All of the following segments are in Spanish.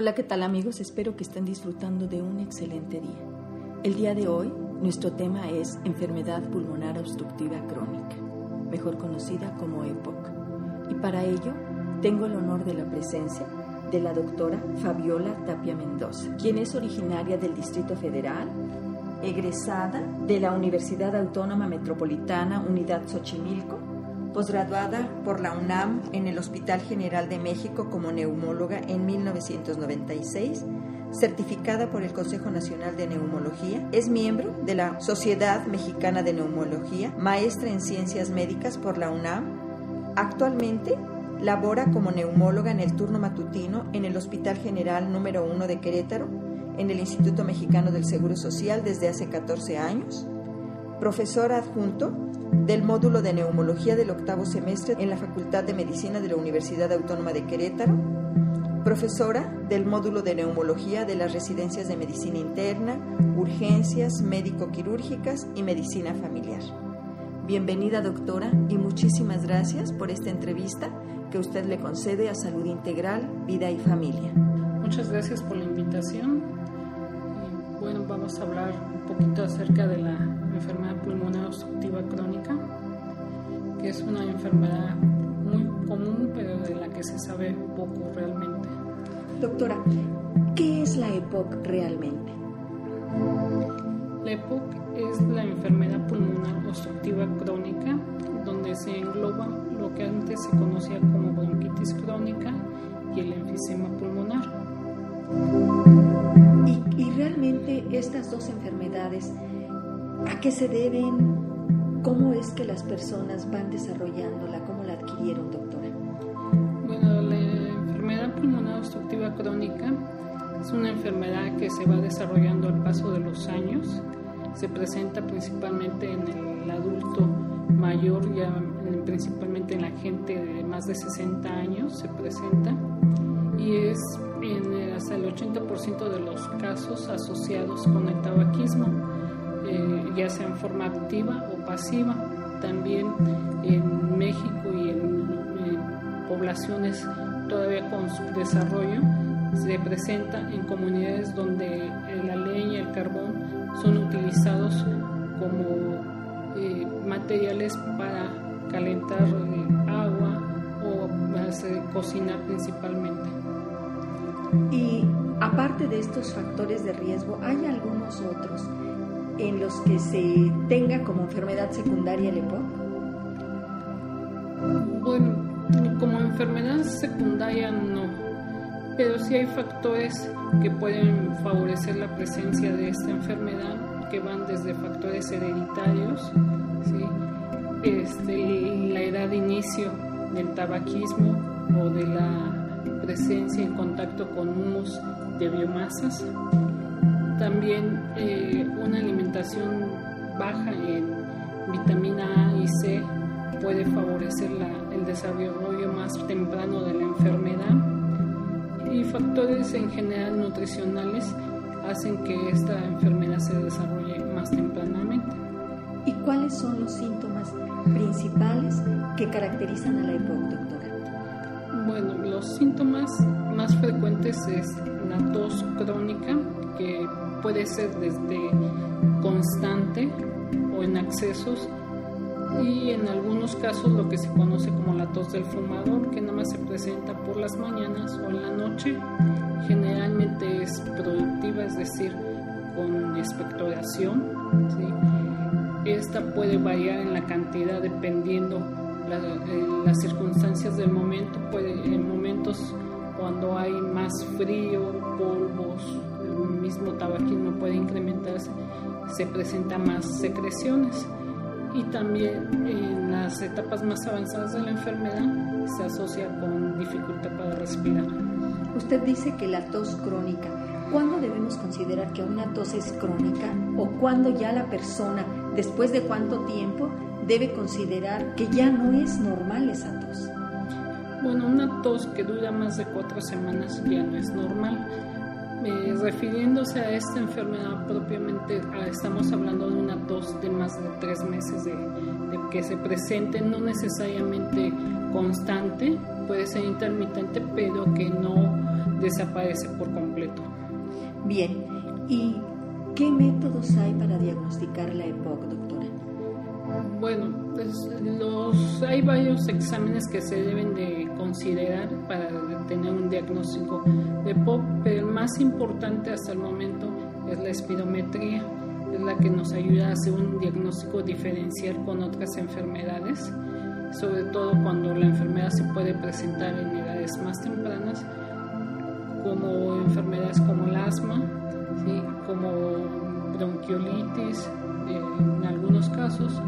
Hola, ¿qué tal amigos? Espero que estén disfrutando de un excelente día. El día de hoy, nuestro tema es enfermedad pulmonar obstructiva crónica, mejor conocida como EPOC. Y para ello, tengo el honor de la presencia de la doctora Fabiola Tapia Mendoza, quien es originaria del Distrito Federal, egresada de la Universidad Autónoma Metropolitana Unidad Xochimilco, posgraduada por la UNAM en el Hospital General de México como neumóloga en 1996, certificada por el Consejo Nacional de Neumología, es miembro de la Sociedad Mexicana de Neumología, maestra en Ciencias Médicas por la UNAM. Actualmente labora como neumóloga en el turno matutino en el Hospital General número 1 de Querétaro, en el Instituto Mexicano del Seguro Social desde hace 14 años, profesora adjunto del módulo de neumología del octavo semestre en la Facultad de Medicina de la Universidad Autónoma de Querétaro, profesora del módulo de neumología de las residencias de medicina interna, urgencias médico-quirúrgicas y medicina familiar. Bienvenida doctora y muchísimas gracias por esta entrevista que usted le concede a Salud Integral, Vida y Familia. Muchas gracias por la invitación. Bueno, vamos a hablar un poquito acerca de la enfermedad pulmonar obstructiva crónica, que es una enfermedad muy común, pero de la que se sabe poco realmente. Doctora, ¿qué es la EPOC realmente? La EPOC es la enfermedad pulmonar obstructiva crónica, donde se engloba lo que antes se conocía como bronquitis crónica y el enfisema pulmonar. ¿Y, y realmente estas dos enfermedades ¿A qué se deben? ¿Cómo es que las personas van desarrollándola? ¿Cómo la adquirieron, doctora? Bueno, la enfermedad pulmonar obstructiva crónica es una enfermedad que se va desarrollando al paso de los años. Se presenta principalmente en el adulto mayor, ya principalmente en la gente de más de 60 años se presenta y es en hasta el 80% de los casos asociados con el tabaquismo eh, ya sea en forma activa o pasiva. También en México y en, poblaciones todavía con su desarrollo se presenta en comunidades donde la leña y el carbón son utilizados como eh, materiales para calentar eh, agua o para cocinar principalmente. Y aparte de estos factores de riesgo, ¿hay algunos otros en los que se tenga como enfermedad secundaria el EPOC? Bueno, como enfermedad secundaria no, pero sí hay factores que pueden favorecer la presencia de esta enfermedad, que van desde factores hereditarios, ¿sí? este, la edad de inicio del tabaquismo o de la presencia en contacto con humos de biomasas, también eh, una alimentación baja en vitamina A y C puede favorecer el desarrollo más temprano de la enfermedad y factores en general nutricionales hacen que esta enfermedad se desarrolle más tempranamente. ¿Y cuáles son los síntomas principales que caracterizan a la EPOC, doctora? Bueno, los síntomas más frecuentes es la tos crónica, que puede ser desde constante o en accesos y en algunos casos lo que se conoce como la tos del fumador, que nada más se presenta por las mañanas o en la noche. Generalmente es productiva, es decir, con expectoración. Esta puede variar en la cantidad dependiendo eh, las circunstancias del momento. Puede, en momentos cuando hay más frío, polvos, mismo tabaquismo puede incrementarse, se presentan más secreciones y también en las etapas más avanzadas de la enfermedad se asocia con dificultad para respirar. Usted dice que la tos crónica, ¿cuándo debemos considerar que una tos es crónica o cuándo ya la persona, después de cuánto tiempo, debe considerar que ya no es normal esa tos? Bueno, una tos que dura más de cuatro semanas ya no es normal eh, refiriéndose a esta enfermedad propiamente, ah, estamos hablando de una tos de más de tres meses de, que se presente, no necesariamente constante, puede ser intermitente, pero que no desaparece por completo. Bien, ¿y qué métodos hay para diagnosticar la EPOC, doctora? Bueno, pues los, hay varios exámenes que se deben de considerar para tener un diagnóstico de EPOC, pero el más importante hasta el momento es la espirometría, es la que nos ayuda a hacer un diagnóstico diferencial con otras enfermedades, sobre todo cuando la enfermedad se puede presentar en edades más tempranas, como enfermedades como el asma, como bronquiolitis en algunos casos,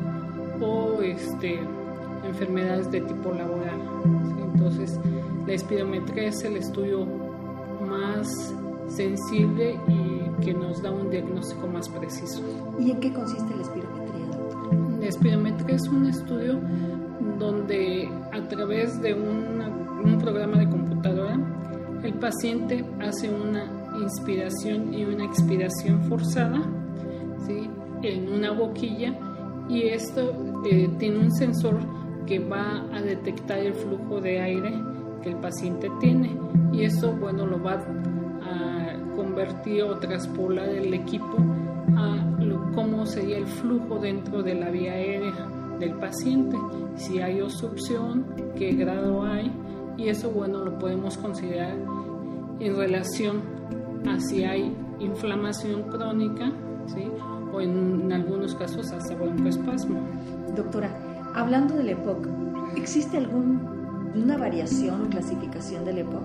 o este, enfermedades de tipo laboral. Entonces, la espirometría es el estudio más sensible y que nos da un diagnóstico más preciso. ¿Y en qué consiste la espirometría, doctor? La espirometría es un estudio donde a través de un programa de computadora el paciente hace una inspiración y una expiración forzada ¿sí? en una boquilla y esto eh, tiene un sensor que va a detectar el flujo de aire que el paciente tiene y eso bueno lo va a convertir o traspolar el equipo a cómo sería el flujo dentro de la vía aérea del paciente, si hay obstrucción, qué grado hay y eso bueno lo podemos considerar en relación a si hay inflamación crónica ¿sí? o en, algunos casos hasta broncoespasmo. Doctora, hablando del EPOC, ¿existe alguna variación o clasificación del EPOC?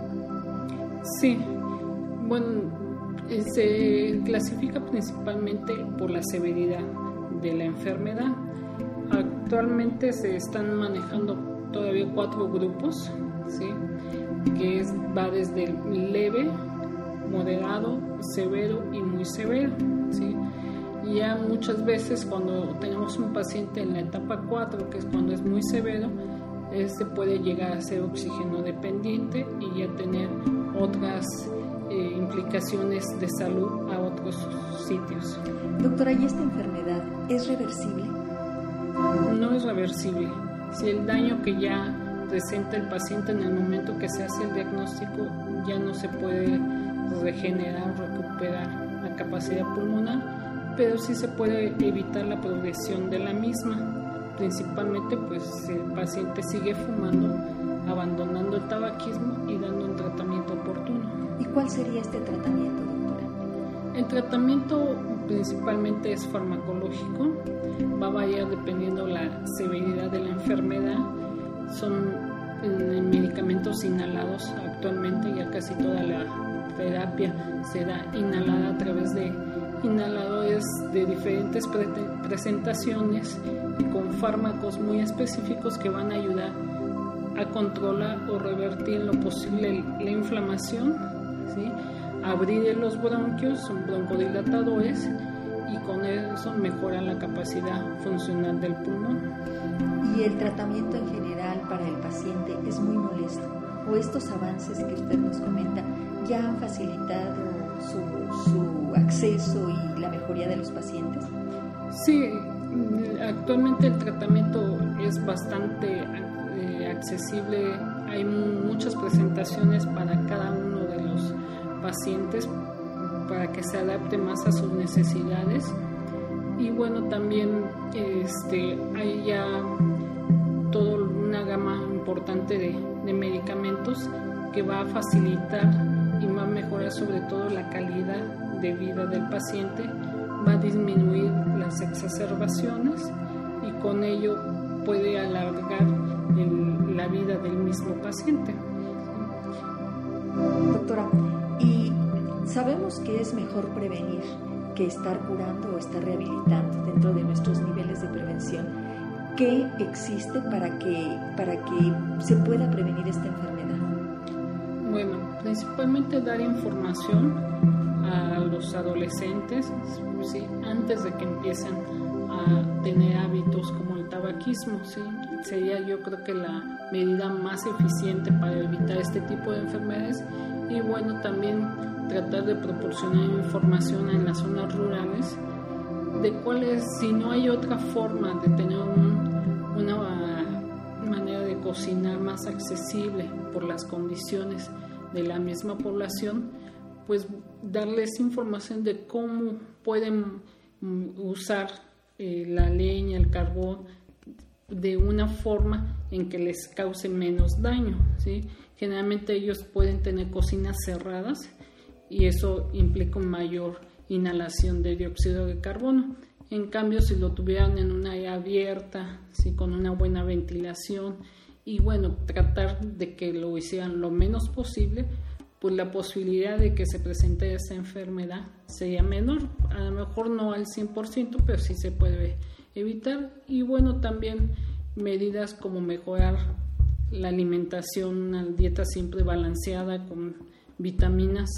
Sí, bueno, eh, se clasifica principalmente por la severidad de la enfermedad. Actualmente se están manejando todavía cuatro grupos, ¿sí? que va desde leve, moderado, severo y muy severo. ¿sí? Ya muchas veces cuando tenemos un paciente en la etapa 4, que es cuando es muy severo, este puede llegar a ser oxígeno dependiente y ya tener otras eh, implicaciones de salud a otros sitios. Doctora, ¿y esta enfermedad es reversible? No es reversible. Si el daño que ya presenta el paciente en el momento que se hace el diagnóstico ya no se puede regenerar, recuperar la capacidad pulmonar, pero sí se puede evitar la progresión de la misma. Principalmente pues el paciente sigue fumando, abandonando el tabaquismo y dando un tratamiento oportuno. ¿Y cuál sería este tratamiento, doctora? El tratamiento principalmente es farmacológico, va a variar dependiendo la severidad de la enfermedad son eh, medicamentos inhalados actualmente, ya casi toda la terapia se da inhalada a través de inhaladores de diferentes presentaciones y con fármacos muy específicos que van a ayudar a controlar o revertir lo posible la inflamación, ¿sí? abrir los bronquios, son broncodilatadores y con eso mejoran la capacidad funcional del pulmón. ¿Y el tratamiento en general para el paciente es muy molesto? ¿O estos avances que usted nos comenta ya han facilitado su, acceso y la mejoría de los pacientes? Sí, actualmente el tratamiento es bastante eh, accesible. Hay muchas presentaciones para cada uno de los pacientes para que se adapte más a sus necesidades. Y bueno, también este, hay ya toda una gama importante de medicamentos que va a facilitar y va a mejorar sobre todo la calidad de vida del paciente, va a disminuir las exacerbaciones y con ello puede alargar la vida del mismo paciente. Doctora, y sabemos que es mejor prevenir que estar curando o estar rehabilitando dentro de nuestros niveles de prevención. ¿Qué existe para que, para que se pueda prevenir esta enfermedad? Bueno, principalmente dar información a los adolescentes ¿sí? antes de que empiecen a tener hábitos como el tabaquismo. ¿sí? Sería yo creo que la medida más eficiente para evitar este tipo de enfermedades y bueno, también tratar de proporcionar información en las zonas rurales de cuál es, si no hay otra forma de tener una manera de cocinar más accesible por las condiciones de la misma población, pues darles información de cómo pueden mm, usar eh, la leña, el carbón, de una forma en que les cause menos daño. ¿sí? Generalmente ellos pueden tener cocinas cerradas y eso implica mayor inhalación de dióxido de carbono. En cambio, si lo tuvieran en una área abierta, ¿sí? con una buena ventilación y bueno, tratar de que lo hicieran lo menos posible, pues la posibilidad de que se presente esa enfermedad sería menor. A lo mejor no al 100%, pero sí se puede evitar. Y bueno, también medidas como mejorar la alimentación, una dieta siempre balanceada con vitaminas,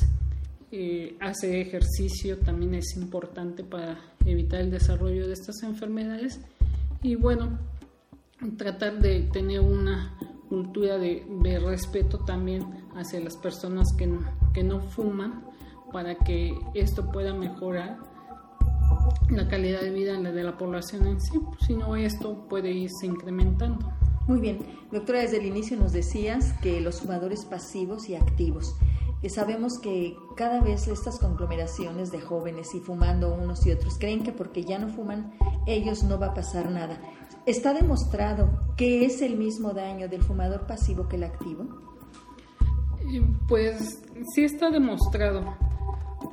eh, hacer ejercicio también es importante para evitar el desarrollo de estas enfermedades. Y bueno, tratar de tener una cultura de, respeto también hacia las personas que no, que no fuman para que esto pueda mejorar la calidad de vida de la población en sí, si no esto puede irse incrementando. Muy bien, doctora, desde el inicio nos decías que los fumadores pasivos y activos. Sabemos que cada vez estas conglomeraciones de jóvenes y fumando unos y otros creen que porque ya no fuman ellos no va a pasar nada. ¿Está demostrado que es el mismo daño del fumador pasivo que el activo? Pues sí está demostrado.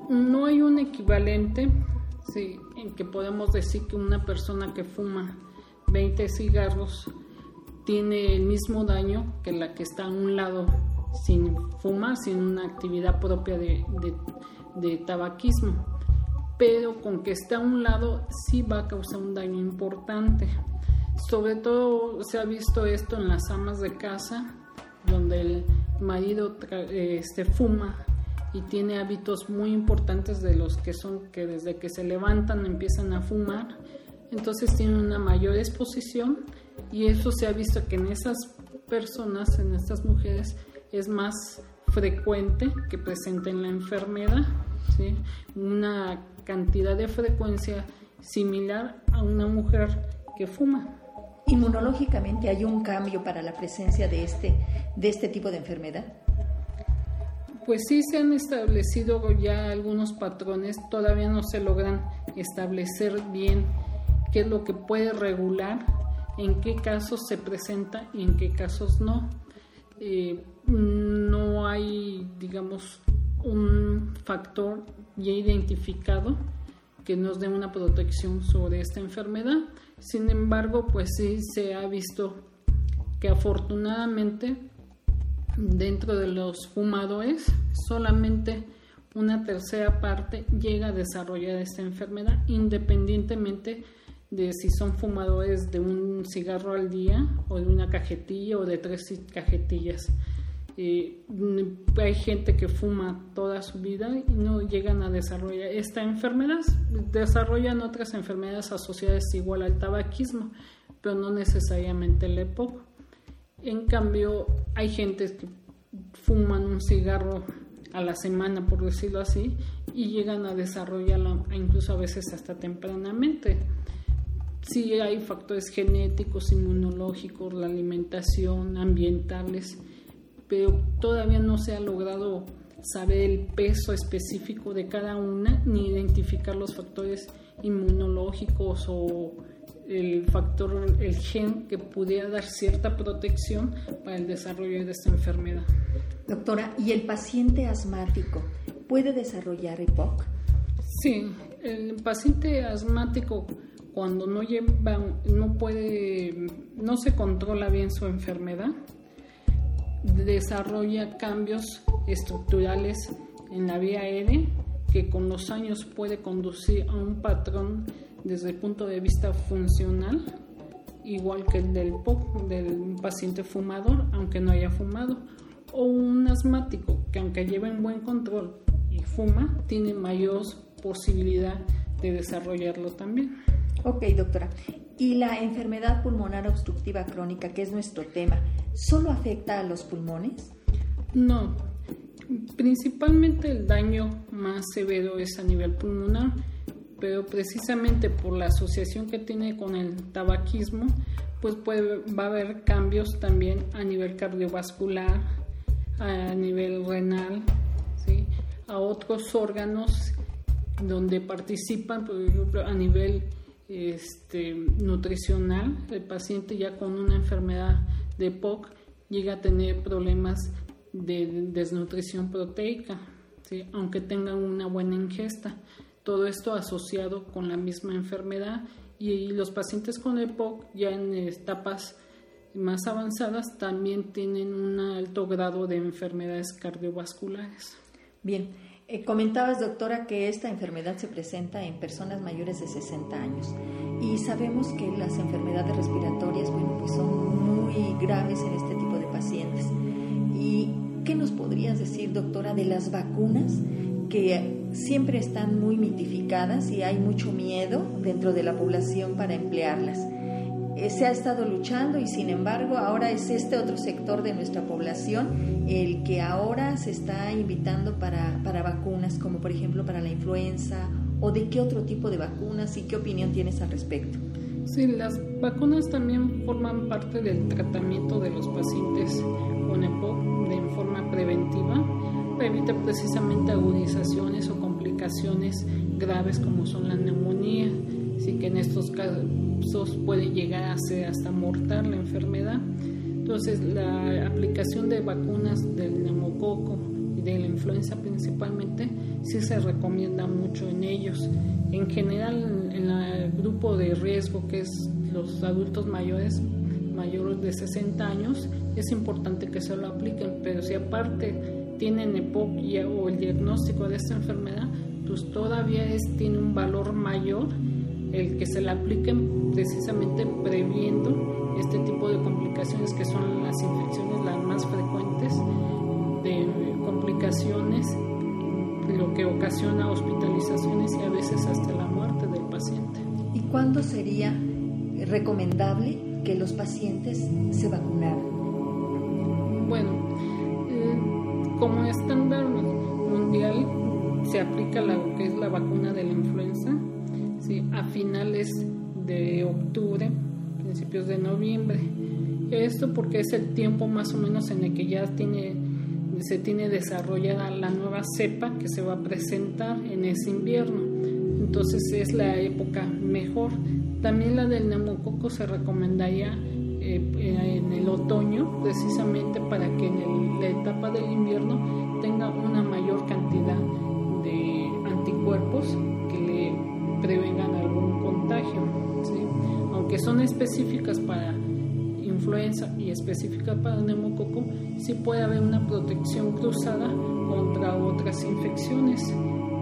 No hay un equivalente sí, en que podemos decir que una persona que fuma 20 cigarros tiene el mismo daño que la que está a un lado sin fumar, sin una actividad propia de, de tabaquismo. Pero con que esté a un lado sí va a causar un daño importante. Sobre todo se ha visto esto en las amas de casa, donde el marido este, fuma y tiene hábitos muy importantes de los que son que desde que se levantan empiezan a fumar, entonces tienen una mayor exposición y eso se ha visto que en esas personas, en estas mujeres, es más frecuente que presenten la enfermedad, una cantidad de frecuencia similar a una mujer que fuma inmunológicamente hay un cambio para la presencia de este, de este tipo de enfermedad? Pues sí se han establecido ya algunos patrones, todavía no se logran establecer bien qué es lo que puede regular, en qué casos se presenta y en qué casos no. Eh, no hay, digamos, un factor ya identificado que nos dé una protección sobre esta enfermedad. Sin embargo, pues sí se ha visto que afortunadamente dentro de los fumadores solamente una tercera parte llega a desarrollar esta enfermedad independientemente de si son fumadores de un cigarro al día o de una cajetilla o de tres cajetillas. Eh, hay gente que fuma toda su vida y no llegan a desarrollar esta enfermedad, desarrollan otras enfermedades asociadas igual al tabaquismo, pero no necesariamente el EPOC. En cambio, hay gente que fuman un cigarro a la semana, por decirlo así, y llegan a desarrollarla incluso a veces hasta tempranamente. Sí hay factores genéticos, inmunológicos, la alimentación, ambientales, pero todavía no se ha logrado saber el peso específico de cada una ni identificar los factores inmunológicos o el factor, el gen que pudiera dar cierta protección para el desarrollo de esta enfermedad. Doctora, ¿y el paciente asmático puede desarrollar EPOC? Sí, el paciente asmático cuando no lleva, no puede, no se controla bien su enfermedad, desarrolla cambios estructurales en la vía aérea que con los años puede conducir a un patrón desde el punto de vista funcional igual que el del, del paciente fumador, aunque no haya fumado, o un asmático que aunque lleve un buen control y fuma, tiene mayor posibilidad de desarrollarlo también. Ok, doctora. ¿Y la enfermedad pulmonar obstructiva crónica, que es nuestro tema, solo afecta a los pulmones? No, principalmente el daño más severo es a nivel pulmonar, pero precisamente por la asociación que tiene con el tabaquismo, pues puede, va a haber cambios también a nivel cardiovascular, a nivel renal, a otros órganos donde participan, por ejemplo, a nivel este, nutricional, el paciente ya con una enfermedad de POC llega a tener problemas de desnutrición proteica, ¿sí? aunque tengan una buena ingesta. Todo esto asociado con la misma enfermedad y los pacientes con EPOC ya en etapas más avanzadas también tienen un alto grado de enfermedades cardiovasculares. Bien, eh, comentabas, doctora, que esta enfermedad se presenta en personas mayores de 60 años y sabemos que las enfermedades respiratorias, bueno, pues son muy graves en este tipo de pacientes. ¿Y qué nos podrías decir, doctora, de las vacunas que siempre están muy mitificadas y hay mucho miedo dentro de la población para emplearlas? Eh, se ha estado luchando y sin embargo ahora es este otro sector de nuestra población el que ahora se está invitando para, para vacunas, como por ejemplo para la influenza o de qué otro tipo de vacunas y qué opinión tienes al respecto. Sí, las vacunas también forman parte del tratamiento de los pacientes con EPOC de forma preventiva para evitar precisamente agudizaciones o complicaciones graves como son la neumonía, así que en estos casos puede llegar a ser hasta mortal la enfermedad. Entonces, la aplicación de vacunas del neumococo de la influenza principalmente sí se recomienda mucho en ellos. En general, en el grupo de riesgo que es los adultos mayores, mayores de 60 años, es importante que se lo apliquen, pero si aparte tienen EPOC o el diagnóstico de esta enfermedad, pues todavía es, tiene un valor mayor el que se la apliquen precisamente previendo este tipo de complicaciones que son las infecciones las más frecuentes de complicaciones lo que ocasiona hospitalizaciones y a veces hasta la muerte del paciente. ¿Y cuándo sería recomendable que los pacientes se vacunaran? Bueno, eh, como estándar mundial se aplica lo que es la vacuna de la influenza a finales de octubre, principios de noviembre. Esto porque es el tiempo más o menos en el que ya tiene, se tiene desarrollada la nueva cepa que se va a presentar en ese invierno. Entonces es la época mejor. También la del neumococo se recomendaría eh, en el otoño, precisamente para que en la etapa del invierno tenga una mayor cantidad de anticuerpos que le prevengan algún contagio. Aunque son específicas para influenza y específicas para neumococo, sí puede haber una protección cruzada contra otras infecciones.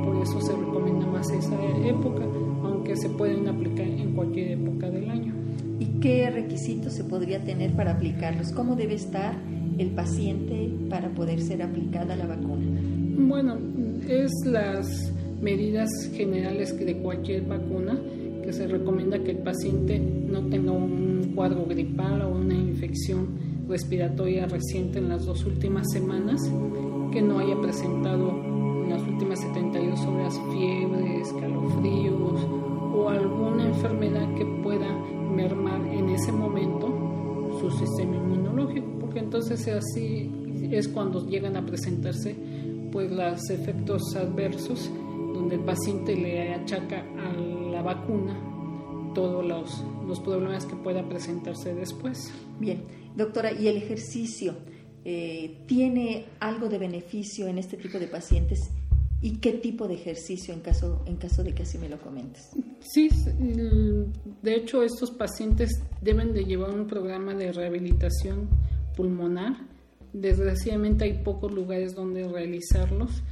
Por eso se recomienda más esa época, aunque se pueden aplicar en cualquier época del año. ¿Y qué requisitos se podría tener para aplicarlos? ¿Cómo debe estar el paciente para poder ser aplicada la vacuna? Bueno, es las medidas generales de cualquier vacuna, que se recomienda que el paciente no tenga un cuadro gripal o una infección respiratoria reciente en las dos últimas semanas, que no haya presentado en las últimas 72 horas fiebres, escalofríos o alguna enfermedad que pueda mermar en ese momento su sistema inmunológico, porque entonces así es cuando llegan a presentarse pues los efectos adversos donde el paciente le achaca a la vacuna todos los, los problemas que pueda presentarse después. Bien, doctora, ¿y el ejercicio eh, tiene algo de beneficio en este tipo de pacientes? ¿Y qué tipo de ejercicio en caso, en caso de que así me lo comentes? Sí, de hecho estos pacientes deben de llevar un programa de rehabilitación pulmonar. Desgraciadamente hay pocos lugares donde realizarlos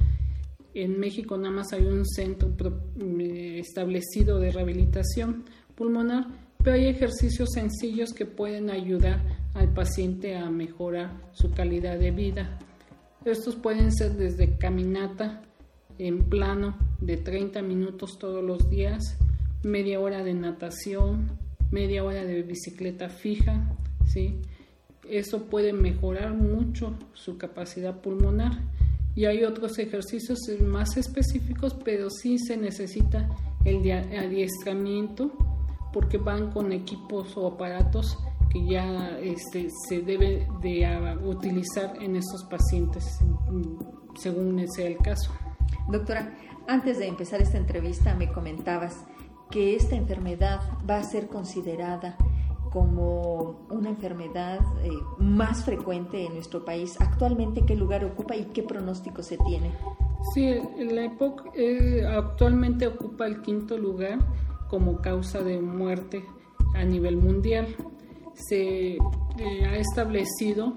en México nada más hay un centro eh, establecido de rehabilitación pulmonar, pero hay ejercicios sencillos que pueden ayudar al paciente a mejorar su calidad de vida. Estos pueden ser desde caminata en plano de 30 minutos todos los días, media hora de natación, media hora de bicicleta fija, ¿sí? Eso puede mejorar mucho su capacidad pulmonar y hay otros ejercicios más específicos, pero sí se necesita el adiestramiento porque van con equipos o aparatos que ya este, se debe de ah, utilizar en estos pacientes según sea el caso. Doctora, antes de empezar esta entrevista me comentabas que esta enfermedad va a ser considerada como una enfermedad eh, más frecuente en nuestro país. Actualmente, ¿qué lugar ocupa y qué pronóstico se tiene? Sí, la EPOC eh, actualmente ocupa el quinto lugar como causa de muerte a nivel mundial. Se eh, ha establecido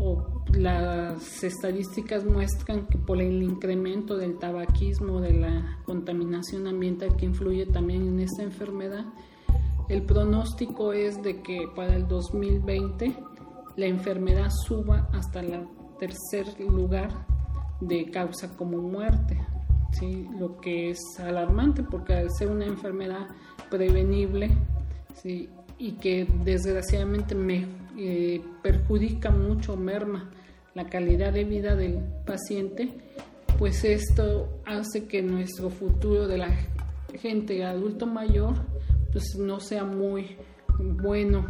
o las estadísticas muestran que por el incremento del tabaquismo, de la contaminación ambiental que influye también en esta enfermedad, el pronóstico es de que para el 2020 la enfermedad suba hasta el tercer lugar de causa como muerte, ¿sí? lo que es alarmante porque al ser una enfermedad prevenible ¿sí? y que desgraciadamente me eh, perjudica mucho, merma la calidad de vida del paciente, pues esto hace que nuestro futuro de la gente adulto mayor pues no sea muy bueno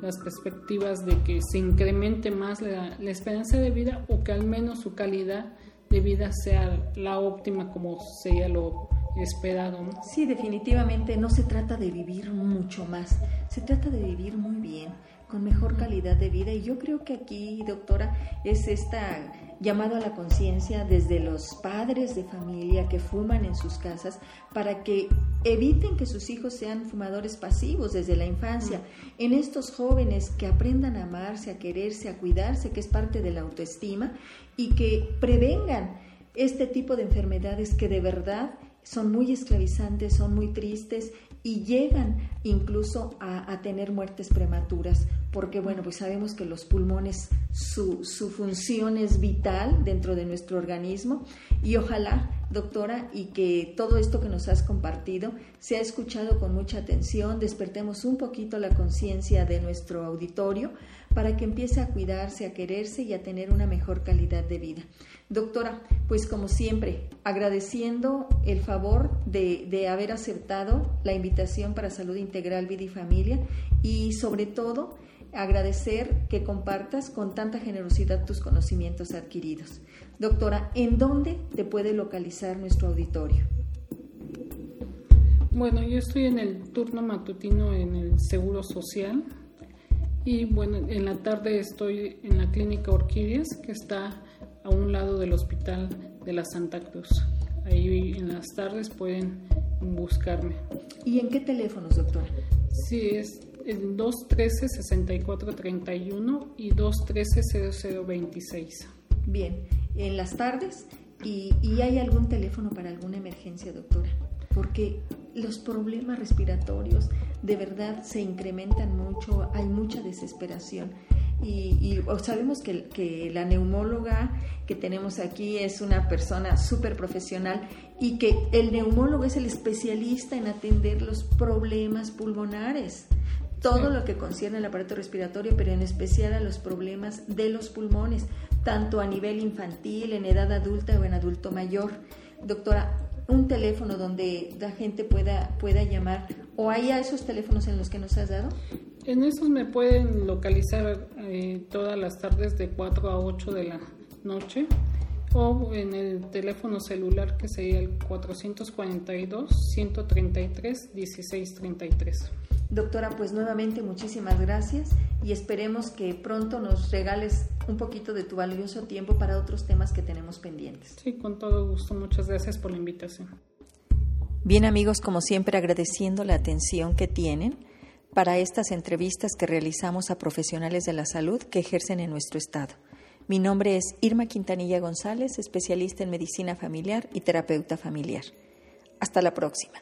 las perspectivas de que se incremente más la, la, esperanza de vida o que al menos su calidad de vida sea la óptima como sería lo esperado. Sí, definitivamente no se trata de vivir mucho más, se trata de vivir muy bien con mejor calidad de vida. Y yo creo que aquí, doctora, es esta llamado a la conciencia desde los padres de familia que fuman en sus casas para que eviten que sus hijos sean fumadores pasivos desde la infancia. En estos jóvenes que aprendan a amarse, a quererse, a cuidarse, que es parte de la autoestima, y que prevengan este tipo de enfermedades que de verdad son muy esclavizantes, son muy tristes y llegan incluso a, tener muertes prematuras, porque bueno, pues sabemos que los pulmones, su, su, función es vital dentro de nuestro organismo y ojalá, doctora, y que todo esto que nos has compartido sea escuchado con mucha atención, despertemos un poquito la conciencia de nuestro auditorio para que empiece a cuidarse, a quererse y a tener una mejor calidad de vida. Doctora, pues como siempre, agradeciendo el favor de, haber aceptado la invitación para Salud Integral Vida y Familia y sobre todo agradecer que compartas con tanta generosidad tus conocimientos adquiridos. Doctora, ¿en dónde te puede localizar nuestro auditorio? Bueno, yo estoy en el turno matutino en el Seguro Social y bueno, en la tarde estoy en la clínica Orquídeas que está a un lado del Hospital de la Santa Cruz. Ahí en las tardes pueden buscarme. ¿Y en qué teléfonos, doctora? Sí, es el 213-6431 y 213-0026. Bien, en las tardes. ¿Y, ¿Y hay algún teléfono para alguna emergencia, doctora? Porque los problemas respiratorios de verdad se incrementan mucho, hay mucha desesperación y, sabemos que, la neumóloga que tenemos aquí es una persona súper profesional y que el neumólogo es el especialista en atender los problemas pulmonares, todo lo que concierne al aparato respiratorio, pero en especial a los problemas de los pulmones, tanto a nivel infantil, en edad adulta o en adulto mayor. Doctora, un teléfono donde la gente pueda, pueda llamar o hay a esos teléfonos en los que nos has dado? En esos me pueden localizar eh, todas las tardes de 4 a 8 de la noche o en el teléfono celular que sería el 442-133-1633. Doctora, pues nuevamente muchísimas gracias y esperemos que pronto nos regales un poquito de tu valioso tiempo para otros temas que tenemos pendientes. Sí, con todo gusto. Muchas gracias por la invitación. Bien amigos, como siempre agradeciendo la atención que tienen para estas entrevistas que realizamos a profesionales de la salud que ejercen en nuestro estado. Mi nombre es Irma Quintanilla González, especialista en medicina familiar y terapeuta familiar. Hasta la próxima.